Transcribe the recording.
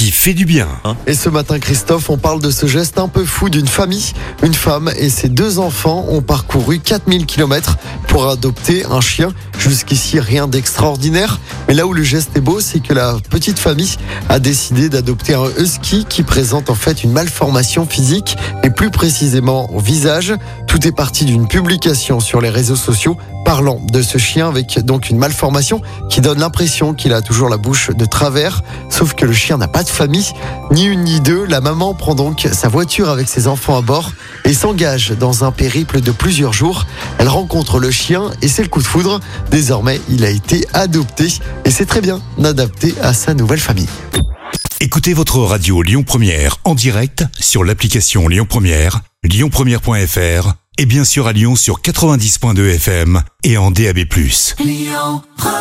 qui fait du bien. Et ce matin, Christophe, on parle de ce geste un peu fou d'une famille. Une femme et ses deux enfants ont parcouru 4000 km pour adopter un chien. Jusqu'ici, rien d'extraordinaire. Mais là où le geste est beau, c'est que la petite famille a décidé d'adopter un husky qui présente en fait une malformation physique et plus précisément au visage. Tout est parti d'une publication sur les réseaux sociaux parlant de ce chien avec donc une malformation qui donne l'impression qu'il a toujours la bouche de travers. Sauf que le chien n'a pas de famille, ni une ni deux. La maman prend donc sa voiture avec ses enfants à bord et s'engage dans un périple de plusieurs jours. Elle rencontre le chien et c'est le coup de foudre. Désormais, il a été adopté et c'est très bien d'adapter à sa nouvelle famille. Écoutez votre radio Lyon Première en direct sur l'application Lyon Première, lyonpremière.fr et bien sûr à Lyon sur 90.2 FM et en DAB+. Lyon Première